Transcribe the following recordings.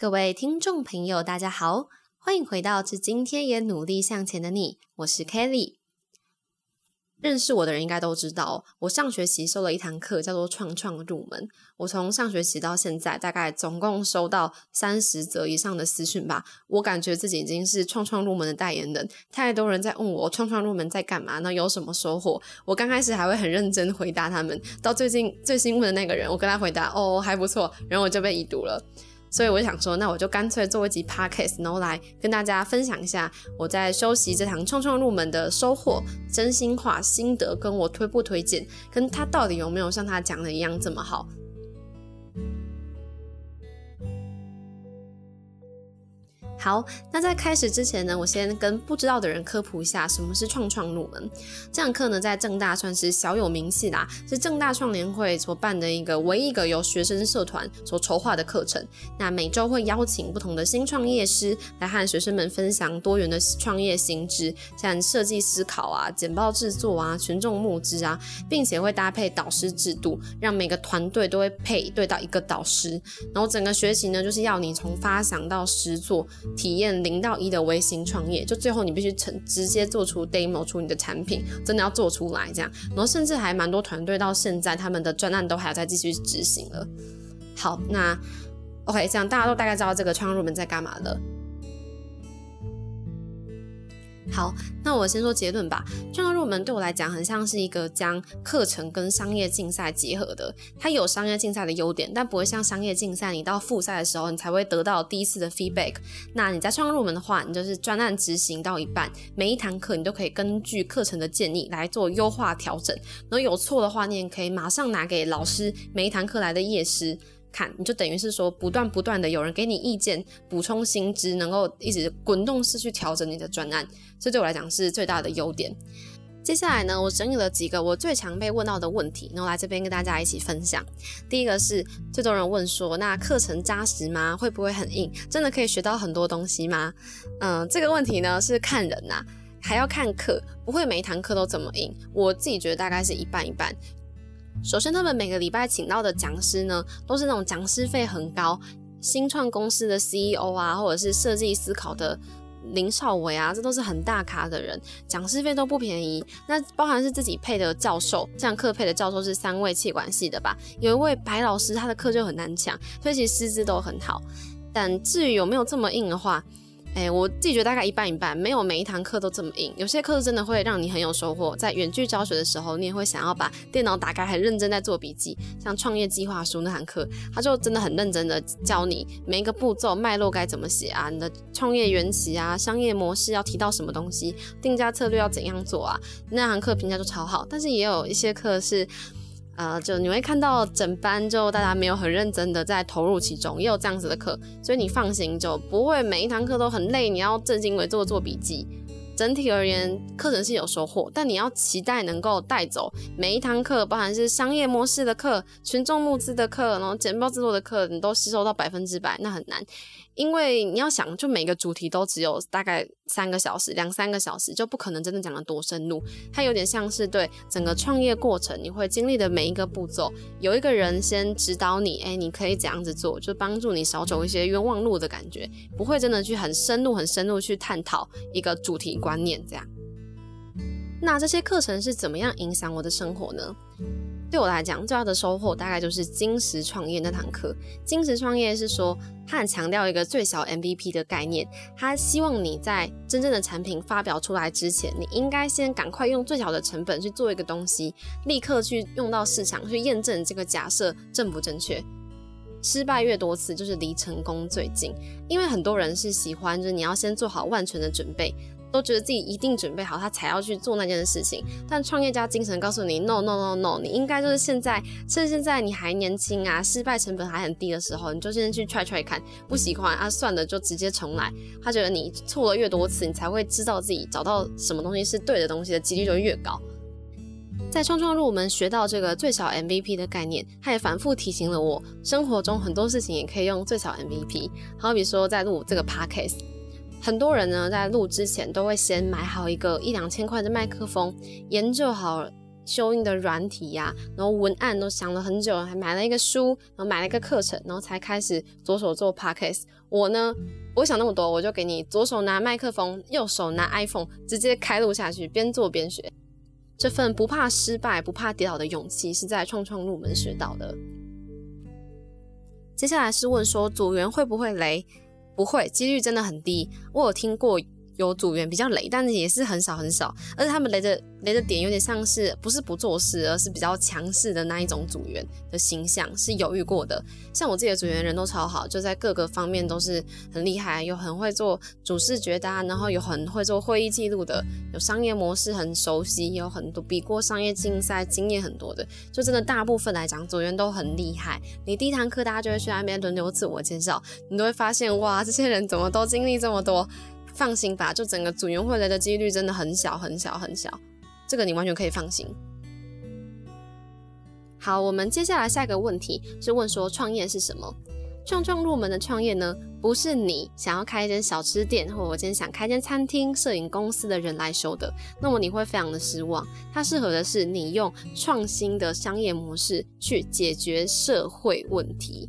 各位听众朋友，大家好，欢迎回到《致今天也努力向前的你》，我是 Kelly。认识我的人应该都知道，我上学期收了一堂课，叫做“创创入门”。我从上学期到现在，大概总共收到三十则以上的私讯吧。我感觉自己已经是“创创入门”的代言人，太多人在问我“创创入门”在干嘛，那有什么收获？我刚开始还会很认真回答他们，到最近最新问的那个人，我跟他回答：“哦，还不错。”然后我就被已读了。所以我想说，那我就干脆做一集 podcast，然后来跟大家分享一下我在修习这堂创创入门的收获、真心话、心得，跟我推不推荐，跟他到底有没有像他讲的一样这么好。好，那在开始之前呢，我先跟不知道的人科普一下什么是创创入门。这堂课呢，在正大算是小有名气啦，是正大创联会所办的一个唯一一个由学生社团所筹划的课程。那每周会邀请不同的新创业师来和学生们分享多元的创业新知，像设计思考啊、简报制作啊、群众募资啊，并且会搭配导师制度，让每个团队都会配对到一个导师。然后整个学习呢，就是要你从发想到实做。体验零到一的微型创业，就最后你必须成直接做出 demo 出你的产品，真的要做出来这样，然后甚至还蛮多团队到现在他们的专案都还要再继续执行了。好，那 OK，这样大家都大概知道这个创入门在干嘛了。好，那我先说结论吧。创业入门对我来讲，很像是一个将课程跟商业竞赛结合的。它有商业竞赛的优点，但不会像商业竞赛，你到复赛的时候，你才会得到第一次的 feedback。那你在创业入门的话，你就是专案执行到一半，每一堂课你都可以根据课程的建议来做优化调整。然后有错的话，你也可以马上拿给老师每一堂课来的夜师。看，你就等于是说，不断不断的有人给你意见，补充新知，能够一直滚动式去调整你的专案，这对我来讲是最大的优点。接下来呢，我整理了几个我最常被问到的问题，然后来这边跟大家一起分享。第一个是最多人问说，那课程扎实吗？会不会很硬？真的可以学到很多东西吗？嗯，这个问题呢是看人呐，还要看课，不会每一堂课都这么硬。我自己觉得大概是一半一半。首先，他们每个礼拜请到的讲师呢，都是那种讲师费很高，新创公司的 CEO 啊，或者是设计思考的林少伟啊，这都是很大咖的人，讲师费都不便宜。那包含是自己配的教授，像课配的教授是三位气管系的吧？有一位白老师，他的课就很难抢，所以其实师资都很好。但至于有没有这么硬的话，哎，我自己觉得大概一半一半，没有每一堂课都这么硬。有些课真的会让你很有收获，在远距教学的时候，你也会想要把电脑打开，很认真在做笔记。像创业计划书那堂课，他就真的很认真的教你每一个步骤脉络该怎么写啊，你的创业缘起啊，商业模式要提到什么东西，定价策略要怎样做啊。那堂课评价就超好，但是也有一些课是。啊，就你会看到整班就大家没有很认真的在投入其中，也有这样子的课，所以你放心，就不会每一堂课都很累，你要正襟危坐做笔记。整体而言，课程是有收获，但你要期待能够带走每一堂课，包含是商业模式的课、群众募资的课，然后简报制作的课，你都吸收到百分之百，那很难。因为你要想，就每个主题都只有大概三个小时、两三个小时，就不可能真的讲得多深入。它有点像是对整个创业过程你会经历的每一个步骤，有一个人先指导你，哎，你可以怎样子做，就帮助你少走一些冤枉路的感觉，不会真的去很深入、很深入去探讨一个主题观念这样。那这些课程是怎么样影响我的生活呢？对我来讲，最大的收获大概就是金石创业那堂课。金石创业是说，他很强调一个最小 MVP 的概念，他希望你在真正的产品发表出来之前，你应该先赶快用最小的成本去做一个东西，立刻去用到市场去验证这个假设正不正确。失败越多次，就是离成功最近。因为很多人是喜欢，就是你要先做好万全的准备。都觉得自己一定准备好，他才要去做那件事情。但创业家精神告诉你，no no no no，你应该就是现在，趁现在你还年轻啊，失败成本还很低的时候，你就先去 try try 看，不喜欢啊，算了，就直接重来。他觉得你错了越多次，你才会知道自己找到什么东西是对的东西的几率就越高。在创创入门学到这个最小 MVP 的概念，他也反复提醒了我，生活中很多事情也可以用最小 MVP。好比说在录这个 podcast。很多人呢，在录之前都会先买好一个一两千块的麦克风，研究好修音的软体呀，然后文案都想了很久，还买了一个书，然后买了一个课程，然后才开始着手做 podcast。我呢，不会想那么多，我就给你左手拿麦克风，右手拿 iPhone，直接开录下去，边做边学。这份不怕失败、不怕跌倒的勇气，是在创创入门学到的。接下来是问说，组员会不会雷？不会，几率真的很低。我有听过。有组员比较雷，但是也是很少很少，而且他们雷的雷的点有点像是不是不做事，而是比较强势的那一种组员的形象，是犹豫过的。像我自己的组员人都超好，就在各个方面都是很厉害，有很会做主视觉的，然后有很会做会议记录的，有商业模式很熟悉，有很多比过商业竞赛经验很多的，就真的大部分来讲组员都很厉害。你第一堂课大家就会去那边轮流自我介绍，你都会发现哇，这些人怎么都经历这么多。放心吧，就整个组员会来的几率真的很小很小很小，这个你完全可以放心。好，我们接下来下一个问题是问说创业是什么？创创入门的创业呢，不是你想要开一间小吃店，或者我今天想开间餐厅、摄影公司的人来收的，那么你会非常的失望。它适合的是你用创新的商业模式去解决社会问题。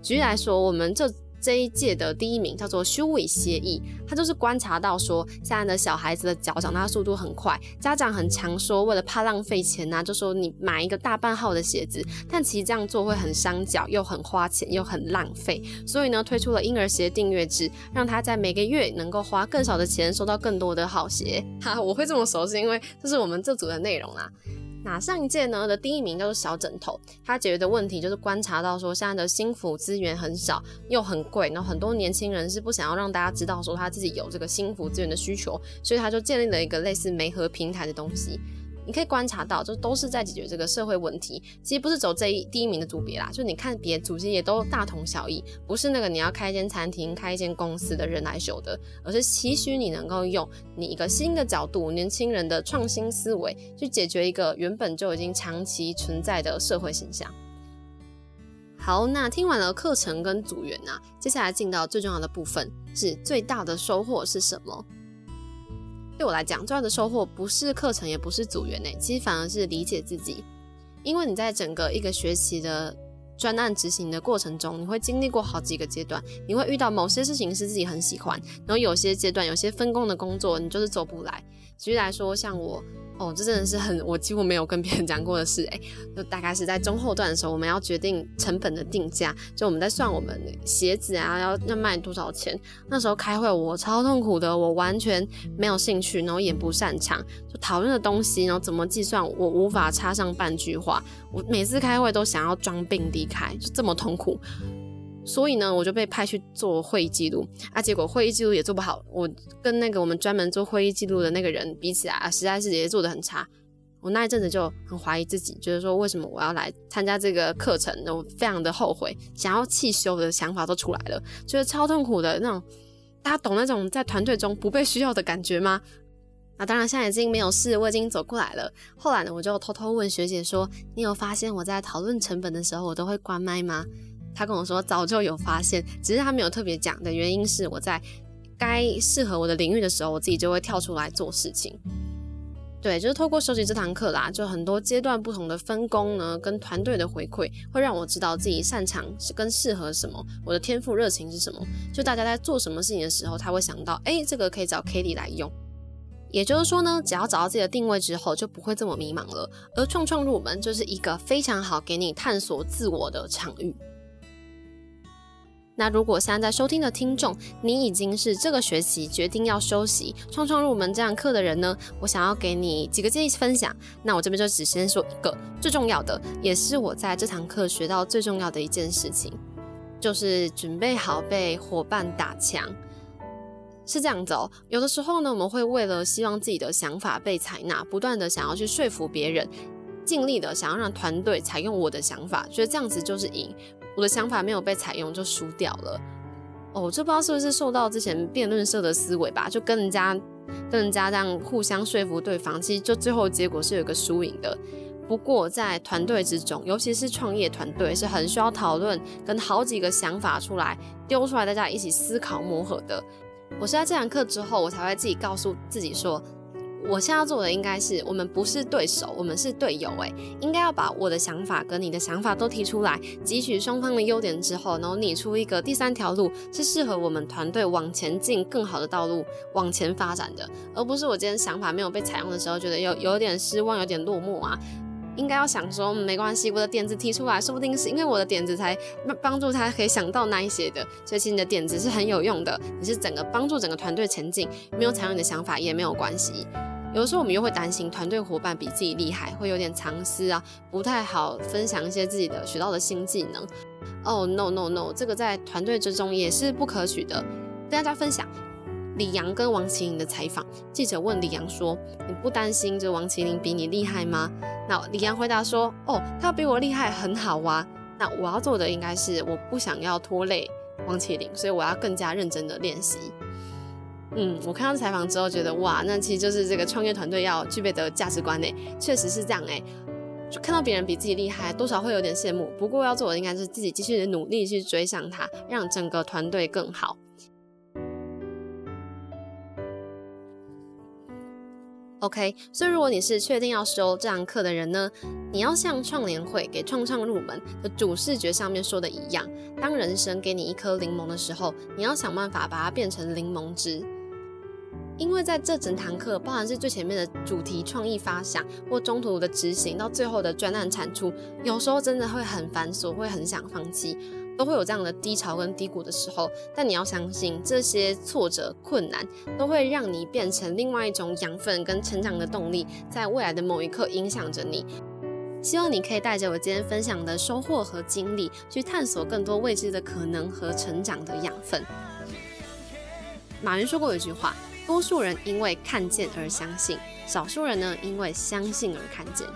举例来说，我们这。这一届的第一名叫做修尾协议，他就是观察到说，现在的小孩子的脚长大速度很快，家长很常说，为了怕浪费钱呐，就说你买一个大半号的鞋子，但其实这样做会很伤脚，又很花钱，又很浪费，所以呢，推出了婴儿鞋订阅制，让他在每个月能够花更少的钱，收到更多的好鞋。哈，我会这么熟，是因为这是我们这组的内容啊。那上一届呢的第一名叫做小枕头，他解决的问题就是观察到说现在的新福资源很少又很贵，然后很多年轻人是不想要让大家知道说他自己有这个新福资源的需求，所以他就建立了一个类似媒合平台的东西。你可以观察到，就都是在解决这个社会问题。其实不是走这一第一名的组别啦，就你看别组织也都大同小异，不是那个你要开一间餐厅、开一间公司的人来修的，而是期许你能够用你一个新的角度、年轻人的创新思维去解决一个原本就已经长期存在的社会现象。好，那听完了课程跟组员啊，接下来进到最重要的部分，是最大的收获是什么？对我来讲，最大的收获不是课程，也不是组员诶，其实反而是理解自己。因为你在整个一个学期的专案执行的过程中，你会经历过好几个阶段，你会遇到某些事情是自己很喜欢，然后有些阶段有些分工的工作你就是做不来。举例来说，像我。哦，这真的是很我几乎没有跟别人讲过的事哎，就大概是在中后段的时候，我们要决定成本的定价，就我们在算我们鞋子啊要要卖多少钱。那时候开会我超痛苦的，我完全没有兴趣，然后也不擅长，就讨论的东西，然后怎么计算，我无法插上半句话。我每次开会都想要装病离开，就这么痛苦。所以呢，我就被派去做会议记录啊，结果会议记录也做不好。我跟那个我们专门做会议记录的那个人比起来啊，实在是也做得很差。我那一阵子就很怀疑自己，觉得说为什么我要来参加这个课程？我非常的后悔，想要弃修的想法都出来了，觉得超痛苦的那种。大家懂那种在团队中不被需要的感觉吗？啊当然，现在已经没有事，我已经走过来了。后来呢，我就偷偷问学姐说：“你有发现我在讨论成本的时候，我都会关麦吗？”他跟我说早就有发现，只是他没有特别讲的原因是我在该适合我的领域的时候，我自己就会跳出来做事情。对，就是透过收集这堂课啦，就很多阶段不同的分工呢，跟团队的回馈，会让我知道自己擅长是跟适合什么，我的天赋热情是什么。就大家在做什么事情的时候，他会想到，哎，这个可以找 k a t i e 来用。也就是说呢，只要找到自己的定位之后，就不会这么迷茫了。而创创入门就是一个非常好给你探索自我的场域。那如果现在在收听的听众，你已经是这个学期决定要修习创创入门这堂课的人呢？我想要给你几个建议分享。那我这边就只先说一个最重要的，也是我在这堂课学到最重要的一件事情，就是准备好被伙伴打枪。是这样子哦，有的时候呢，我们会为了希望自己的想法被采纳，不断的想要去说服别人，尽力的想要让团队采用我的想法，觉得这样子就是赢。我的想法没有被采用就输掉了哦，这不知道是不是受到之前辩论社的思维吧？就跟人家跟人家这样互相说服对方，其实就最后结果是有个输赢的。不过在团队之中，尤其是创业团队，是很需要讨论，跟好几个想法出来丢出来，大家一起思考磨合的。我是在这堂课之后，我才会自己告诉自己说，我现在要做的应该是，我们不是对手，我们是队友。诶，应该要把我的想法跟你的想法都提出来，汲取双方的优点之后，然后拟出一个第三条路，是适合我们团队往前进更好的道路往前发展的，而不是我今天想法没有被采用的时候，觉得有有点失望，有点落寞啊。应该要想说，没关系，我的点子提出来，说不定是因为我的点子才帮助他可以想到那一些的。所以其实你的点子是很有用的，你是整个帮助整个团队前进，没有采用你的想法也没有关系。有的时候我们又会担心团队伙伴比自己厉害，会有点藏私啊，不太好分享一些自己的学到的新技能。哦，no no no，这个在团队之中也是不可取的，跟大家分享。李阳跟王麒麟的采访，记者问李阳说：“你不担心这王麒麟比你厉害吗？”那李阳回答说：“哦，他比我厉害很好啊。那我要做的应该是，我不想要拖累王麒麟，所以我要更加认真的练习。”嗯，我看到采访之后觉得，哇，那其实就是这个创业团队要具备的价值观呢，确实是这样哎。就看到别人比自己厉害，多少会有点羡慕。不过要做的应该是自己继续努力去追上他，让整个团队更好。OK，所以如果你是确定要收这堂课的人呢，你要像创联会给创创入门的主视觉上面说的一样，当人生给你一颗柠檬的时候，你要想办法把它变成柠檬汁。因为在这整堂课，包含是最前面的主题创意发想，或中途的执行，到最后的专案产出，有时候真的会很繁琐，会很想放弃。都会有这样的低潮跟低谷的时候，但你要相信，这些挫折困难都会让你变成另外一种养分跟成长的动力，在未来的某一刻影响着你。希望你可以带着我今天分享的收获和经历，去探索更多未知的可能和成长的养分。马云说过一句话：多数人因为看见而相信，少数人呢因为相信而看见。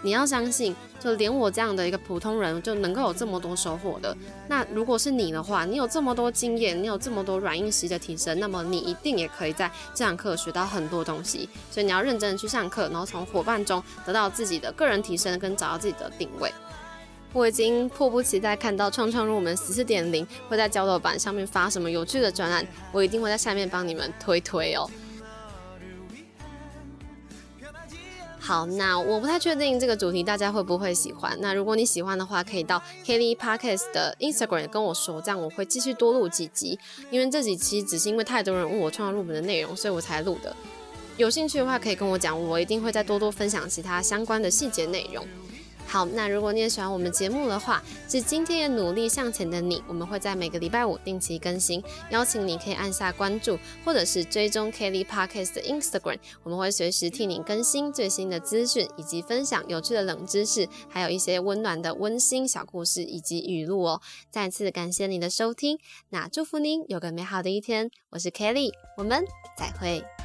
你要相信，就连我这样的一个普通人就能够有这么多收获的。那如果是你的话，你有这么多经验，你有这么多软硬实的提升，那么你一定也可以在这堂课学到很多东西。所以你要认真的去上课，然后从伙伴中得到自己的个人提升，跟找到自己的定位。我已经迫不及待看到创创入门十四点零会在交流版上面发什么有趣的专案，我一定会在下面帮你们推推哦。好，那我不太确定这个主题大家会不会喜欢。那如果你喜欢的话，可以到 Kelly Podcast 的 Instagram 跟我说，这样我会继续多录几集。因为这几期只是因为太多人问我创造入门的内容，所以我才录的。有兴趣的话，可以跟我讲，我一定会再多多分享其他相关的细节内容。好，那如果你也喜欢我们节目的话，是今天也努力向前的你，我们会在每个礼拜五定期更新，邀请你可以按下关注，或者是追踪 Kelly Podcast 的 Instagram，我们会随时替你更新最新的资讯，以及分享有趣的冷知识，还有一些温暖的温馨小故事以及语录哦。再次感谢你的收听，那祝福您有个美好的一天，我是 Kelly，我们再会。